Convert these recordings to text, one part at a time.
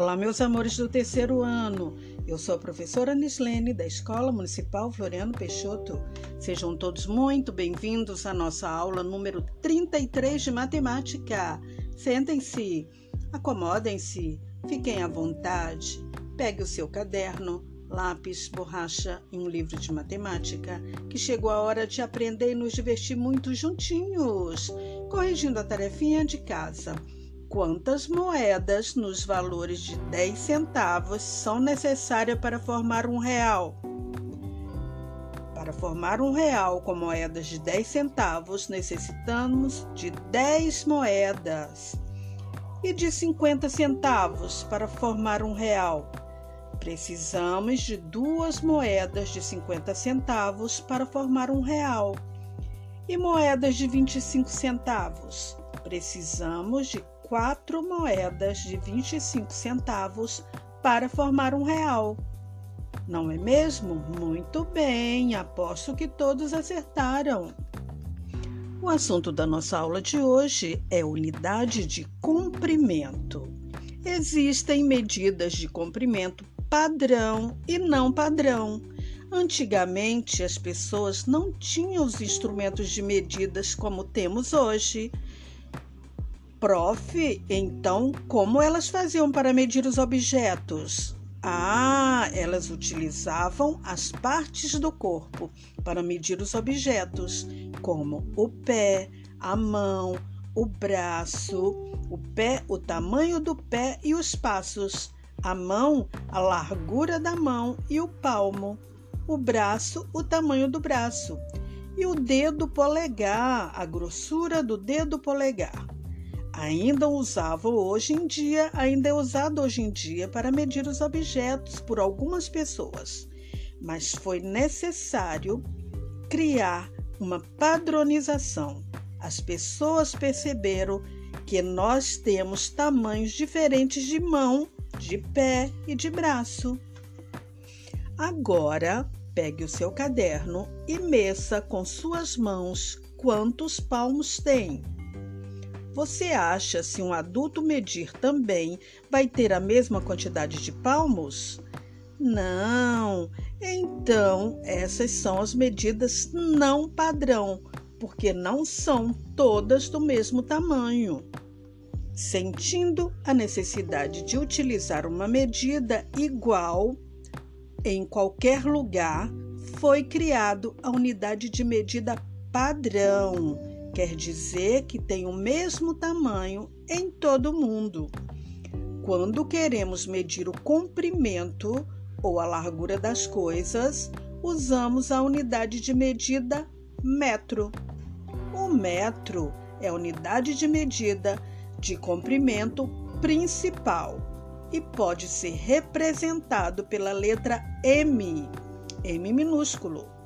Olá, meus amores do terceiro ano. Eu sou a professora Nislene, da Escola Municipal Floriano Peixoto. Sejam todos muito bem-vindos à nossa aula número 33 de matemática. Sentem-se, acomodem-se, fiquem à vontade, pegue o seu caderno, lápis, borracha e um livro de matemática, que chegou a hora de aprender e nos divertir muito juntinhos, corrigindo a tarefinha de casa. Quantas moedas nos valores de 10 centavos são necessárias para formar um real? Para formar um real com moedas de 10 centavos, necessitamos de 10 moedas. E de 50 centavos para formar um real? Precisamos de duas moedas de 50 centavos para formar um real. E moedas de 25 centavos? Precisamos de quatro moedas de 25 centavos para formar um real. Não é mesmo? Muito bem, aposto que todos acertaram. O assunto da nossa aula de hoje é unidade de comprimento. Existem medidas de comprimento padrão e não padrão. Antigamente, as pessoas não tinham os instrumentos de medidas como temos hoje. Prof, então como elas faziam para medir os objetos? Ah, elas utilizavam as partes do corpo para medir os objetos, como o pé, a mão, o braço, o pé, o tamanho do pé e os passos, a mão, a largura da mão e o palmo, o braço, o tamanho do braço, e o dedo polegar, a grossura do dedo polegar ainda usavam hoje em dia, ainda é usado hoje em dia para medir os objetos por algumas pessoas, mas foi necessário criar uma padronização. As pessoas perceberam que nós temos tamanhos diferentes de mão, de pé e de braço. Agora, pegue o seu caderno e meça com suas mãos quantos palmos tem. Você acha se um adulto medir também vai ter a mesma quantidade de palmos? Não. Então, essas são as medidas não padrão, porque não são todas do mesmo tamanho. Sentindo a necessidade de utilizar uma medida igual em qualquer lugar, foi criado a unidade de medida padrão quer dizer que tem o mesmo tamanho em todo o mundo. Quando queremos medir o comprimento ou a largura das coisas, usamos a unidade de medida metro. O metro é a unidade de medida de comprimento principal e pode ser representado pela letra M, M minúsculo.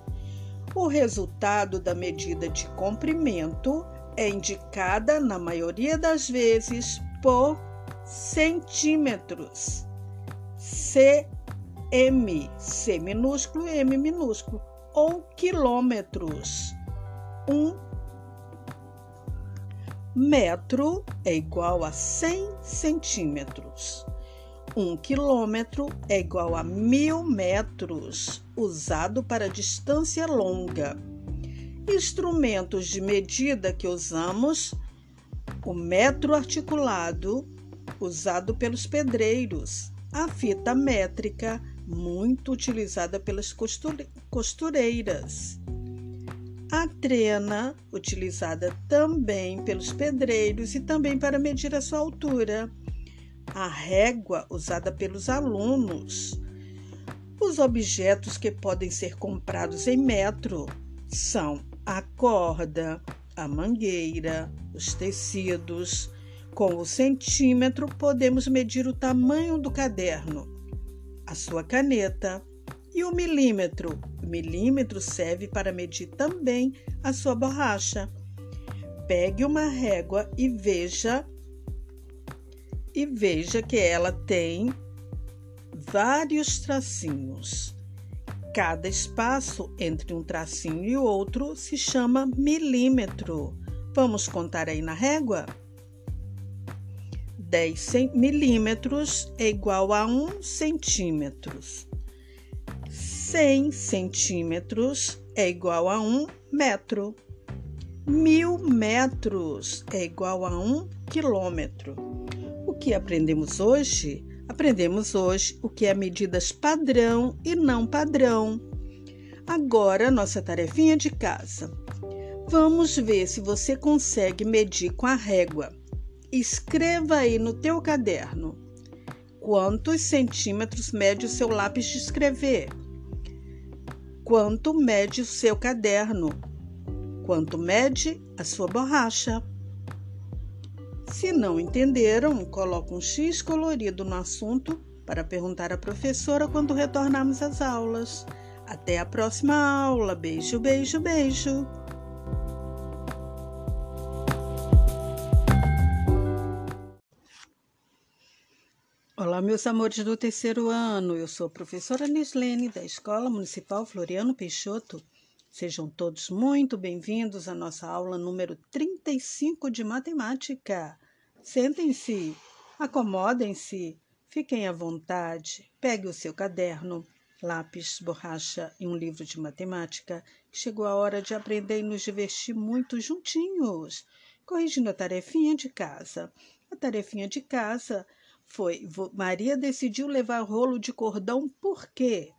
O resultado da medida de comprimento é indicada, na maioria das vezes, por centímetros. CM, C minúsculo e M minúsculo, ou quilômetros. Um metro é igual a 100 centímetros. Um quilômetro é igual a mil metros, usado para distância longa. Instrumentos de medida que usamos: o metro articulado, usado pelos pedreiros, a fita métrica, muito utilizada pelas costureiras, a trena, utilizada também pelos pedreiros e também para medir a sua altura a régua usada pelos alunos. Os objetos que podem ser comprados em metro são a corda, a mangueira, os tecidos. Com o centímetro, podemos medir o tamanho do caderno, a sua caneta e o milímetro. O milímetro serve para medir também a sua borracha. Pegue uma régua e veja e veja que ela tem vários tracinhos. Cada espaço entre um tracinho e outro se chama milímetro. Vamos contar aí na régua? 10 milímetros é igual a 1 centímetros. 100 centímetros é igual a 1 metro. Mil metros é igual a 1 quilômetro. O que aprendemos hoje? Aprendemos hoje o que é medidas padrão e não padrão. Agora, nossa tarefinha de casa. Vamos ver se você consegue medir com a régua. Escreva aí no teu caderno quantos centímetros mede o seu lápis de escrever, quanto mede o seu caderno, quanto mede a sua borracha. Se não entenderam, coloque um X colorido no assunto para perguntar à professora quando retornarmos às aulas. Até a próxima aula. Beijo, beijo, beijo. Olá, meus amores do terceiro ano. Eu sou a professora Nislene, da Escola Municipal Floriano Peixoto. Sejam todos muito bem-vindos à nossa aula número 35 de matemática. Sentem-se, acomodem-se, fiquem à vontade, pegue o seu caderno, lápis, borracha e um livro de matemática. Chegou a hora de aprender e nos divertir muito juntinhos, corrigindo a tarefinha de casa. A tarefinha de casa foi: Maria decidiu levar rolo de cordão por quê?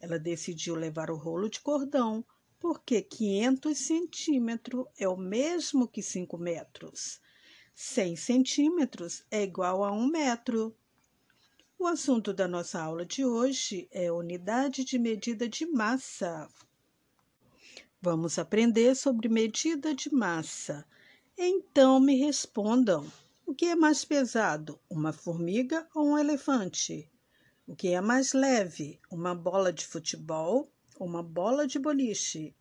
Ela decidiu levar o rolo de cordão porque 500 centímetros é o mesmo que 5 metros. 100 centímetros é igual a 1 metro. O assunto da nossa aula de hoje é unidade de medida de massa. Vamos aprender sobre medida de massa. Então me respondam: o que é mais pesado, uma formiga ou um elefante? O que é mais leve, uma bola de futebol ou uma bola de boliche?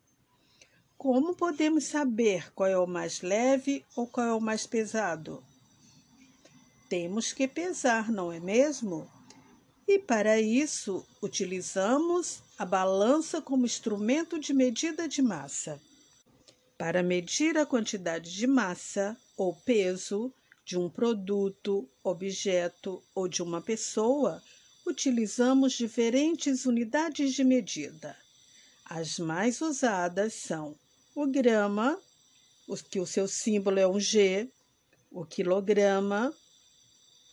Como podemos saber qual é o mais leve ou qual é o mais pesado? Temos que pesar, não é mesmo? E para isso, utilizamos a balança como instrumento de medida de massa. Para medir a quantidade de massa ou peso de um produto, objeto ou de uma pessoa, utilizamos diferentes unidades de medida. As mais usadas são o grama, que o seu símbolo é um G, o quilograma,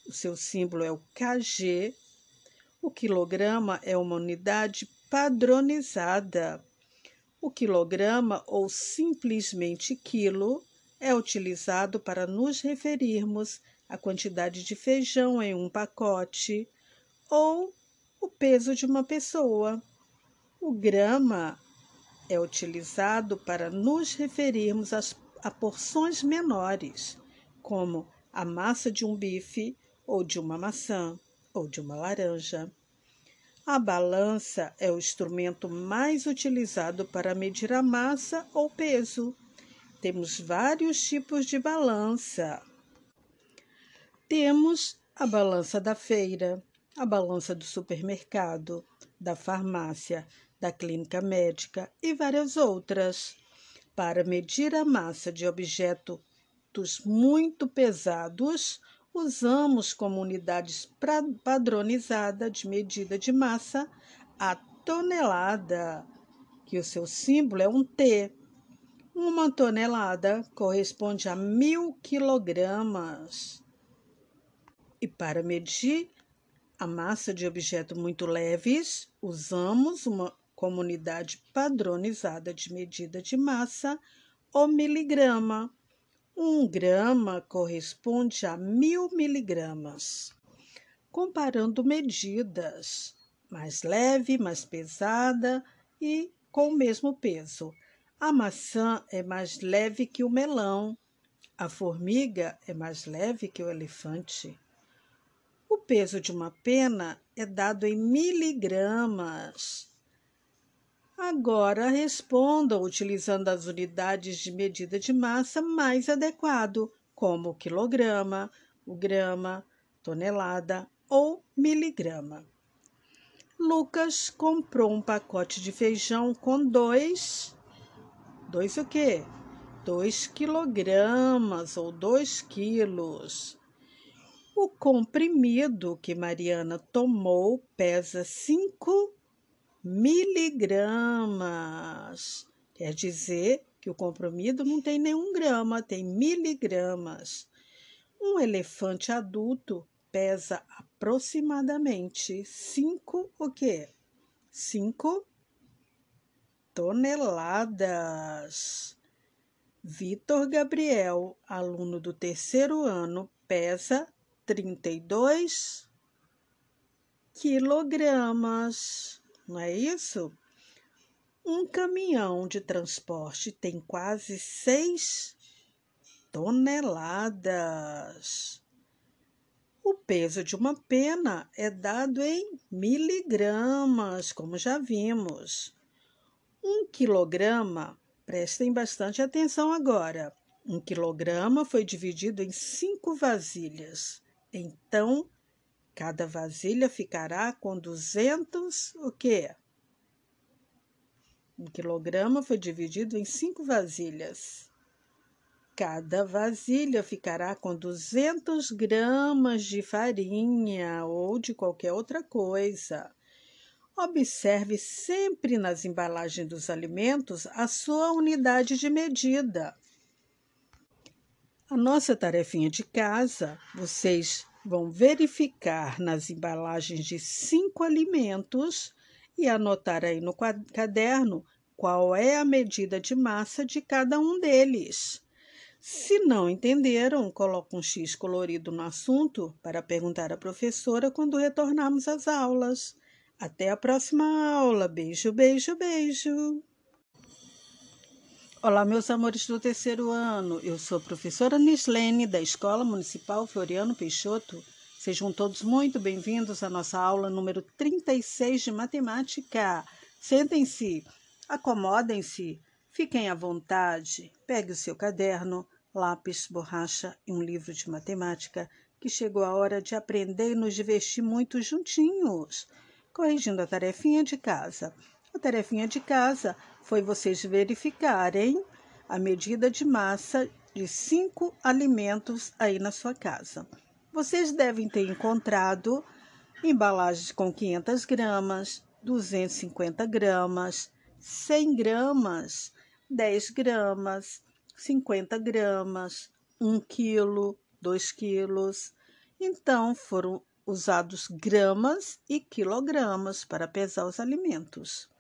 o seu símbolo é o kg. O quilograma é uma unidade padronizada. O quilograma, ou simplesmente quilo, é utilizado para nos referirmos à quantidade de feijão em um pacote ou o peso de uma pessoa. O grama é utilizado para nos referirmos às, a porções menores, como a massa de um bife, ou de uma maçã, ou de uma laranja. A balança é o instrumento mais utilizado para medir a massa ou peso. Temos vários tipos de balança. Temos a balança da feira, a balança do supermercado, da farmácia, da clínica médica e várias outras. Para medir a massa de objetos muito pesados, usamos como unidades padronizada de medida de massa a tonelada, que o seu símbolo é um T. Uma tonelada corresponde a mil quilogramas. E para medir a massa de objetos muito leves, usamos uma comunidade padronizada de medida de massa, o miligrama. Um grama corresponde a mil miligramas. Comparando medidas, mais leve, mais pesada e com o mesmo peso. A maçã é mais leve que o melão. A formiga é mais leve que o elefante. O peso de uma pena é dado em miligramas. Agora respondam utilizando as unidades de medida de massa mais adequado, como o quilograma, o grama, tonelada ou miligrama. Lucas comprou um pacote de feijão com dois. Dois o quê? Dois quilogramas ou dois quilos. O comprimido que Mariana tomou pesa 5 miligramas. Quer dizer que o comprimido não tem nenhum grama, tem miligramas. Um elefante adulto pesa aproximadamente 5 o quê? 5 toneladas. Vitor Gabriel, aluno do terceiro ano, pesa 32 quilogramas. Não é isso? Um caminhão de transporte tem quase 6 toneladas. O peso de uma pena é dado em miligramas, como já vimos. Um quilograma, prestem bastante atenção agora. Um quilograma foi dividido em cinco vasilhas. Então, cada vasilha ficará com 200 o quê? Um quilograma foi dividido em cinco vasilhas. Cada vasilha ficará com 200 gramas de farinha ou de qualquer outra coisa. Observe sempre nas embalagens dos alimentos a sua unidade de medida. A nossa tarefinha de casa, vocês vão verificar nas embalagens de cinco alimentos e anotar aí no caderno qual é a medida de massa de cada um deles. Se não entenderam, coloque um X colorido no assunto para perguntar à professora quando retornarmos às aulas. Até a próxima aula. Beijo, beijo, beijo. Olá, meus amores do terceiro ano. Eu sou a professora Nislene, da Escola Municipal Floriano Peixoto. Sejam todos muito bem-vindos à nossa aula número 36 de matemática. Sentem-se, acomodem-se, fiquem à vontade, pegue o seu caderno, lápis, borracha e um livro de matemática, que chegou a hora de aprender e nos divertir muito juntinhos, corrigindo a tarefinha de casa. A tarefinha de casa foi vocês verificarem a medida de massa de cinco alimentos aí na sua casa. Vocês devem ter encontrado embalagens com 500 gramas, 250 gramas, 100 gramas, 10 gramas, 50 gramas, 1 quilo, 2 quilos. Então, foram usados gramas e quilogramas para pesar os alimentos.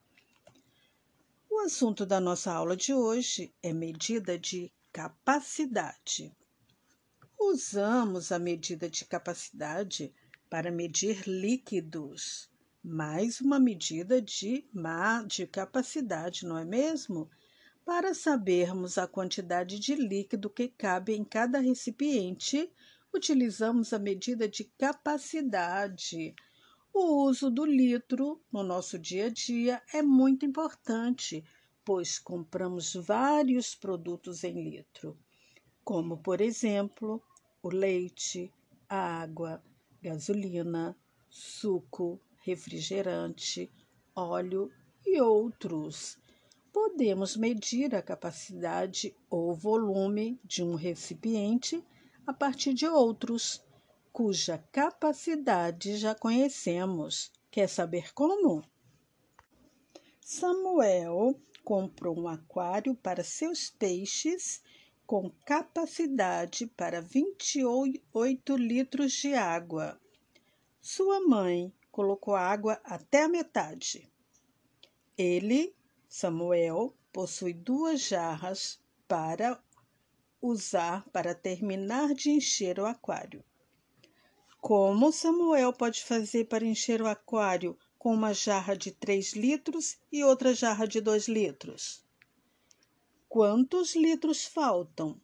Assunto da nossa aula de hoje é medida de capacidade. Usamos a medida de capacidade para medir líquidos, mais uma medida de, de capacidade, não é mesmo? Para sabermos a quantidade de líquido que cabe em cada recipiente, utilizamos a medida de capacidade. O uso do litro no nosso dia a dia é muito importante, pois compramos vários produtos em litro, como, por exemplo, o leite, a água, gasolina, suco, refrigerante, óleo e outros. Podemos medir a capacidade ou volume de um recipiente a partir de outros, cuja capacidade já conhecemos. Quer saber como? Samuel comprou um aquário para seus peixes com capacidade para 28 litros de água. Sua mãe colocou água até a metade. Ele Samuel possui duas jarras para usar para terminar de encher o aquário. Como Samuel pode fazer para encher o aquário com uma jarra de 3 litros e outra jarra de 2 litros? Quantos litros faltam?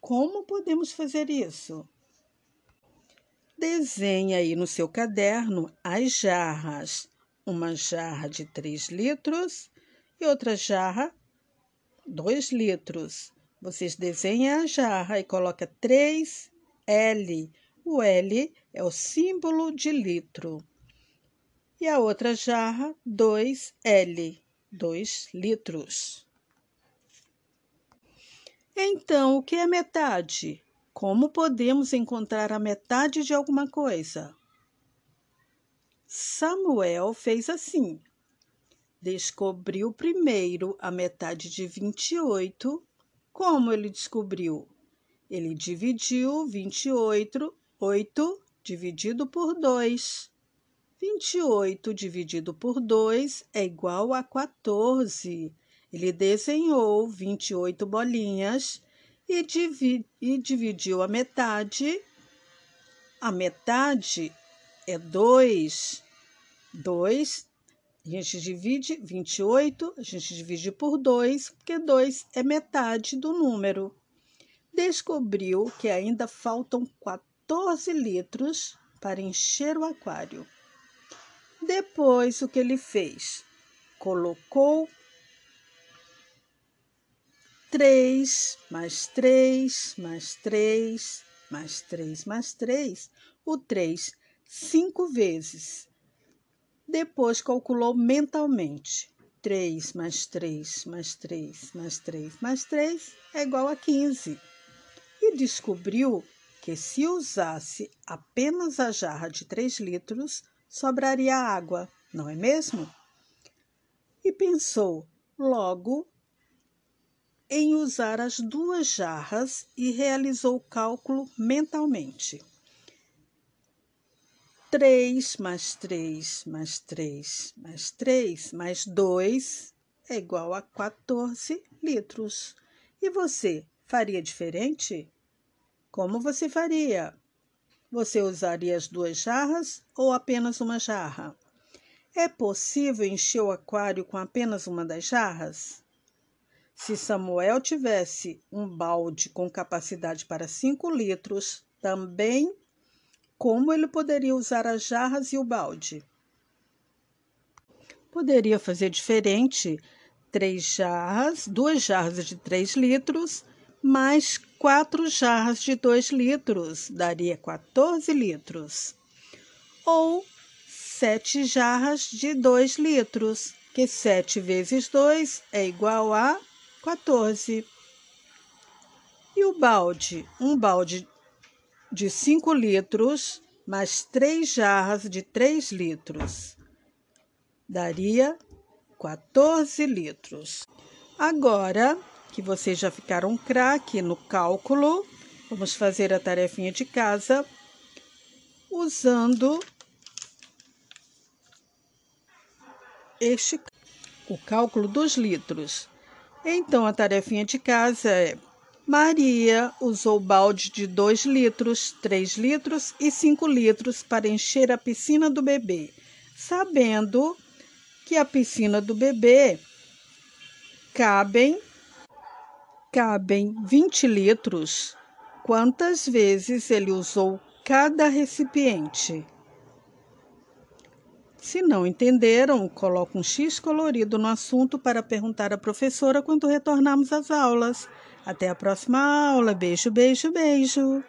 Como podemos fazer isso? Desenhe aí no seu caderno as jarras. Uma jarra de 3 litros e outra jarra, 2 litros. Vocês desenham a jarra e coloca 3L. O L é o símbolo de litro. E a outra jarra, 2L, 2 litros. Então, o que é metade? Como podemos encontrar a metade de alguma coisa? Samuel fez assim. Descobriu primeiro a metade de 28. Como ele descobriu? Ele dividiu 28 8 dividido por 2. 28 dividido por 2 é igual a 14. Ele desenhou 28 bolinhas e, divi e dividiu a metade. A metade é 2. 2, a gente divide 28, a gente divide por 2, porque 2 é metade do número. Descobriu que ainda faltam 14 litros para encher o aquário. Depois, o que ele fez? Colocou 3 mais 3 mais 3 mais 3 mais 3, o 3 cinco vezes. Depois calculou mentalmente. 3 mais 3 mais 3 mais 3 mais 3 é igual a 15. E descobriu que se usasse apenas a jarra de 3 litros, sobraria água, não é mesmo? E pensou logo em usar as duas jarras e realizou o cálculo mentalmente. 3 mais 3 mais 3 mais 3 mais 2 é igual a 14 litros. E você faria diferente? Como você faria? Você usaria as duas jarras ou apenas uma jarra? É possível encher o aquário com apenas uma das jarras? Se Samuel tivesse um balde com capacidade para 5 litros, também como ele poderia usar as jarras e o balde? Poderia fazer diferente: três jarras, duas jarras de 3 litros, mais quatro jarras de 2 litros, daria 14 litros. Ou sete jarras de 2 litros, que 7 vezes 2 é igual a 14. E o balde? Um balde de 5 litros mais 3 jarras de 3 litros. Daria 14 litros. Agora que vocês já ficaram craque no cálculo, vamos fazer a tarefinha de casa usando este o cálculo dos litros. Então, a tarefinha de casa é: Maria usou balde de 2 litros, 3 litros e 5 litros para encher a piscina do bebê, sabendo que a piscina do bebê cabem cabem 20 litros. Quantas vezes ele usou cada recipiente? Se não entenderam, coloque um X colorido no assunto para perguntar à professora quando retornarmos às aulas. Até a próxima aula. Beijo, beijo, beijo.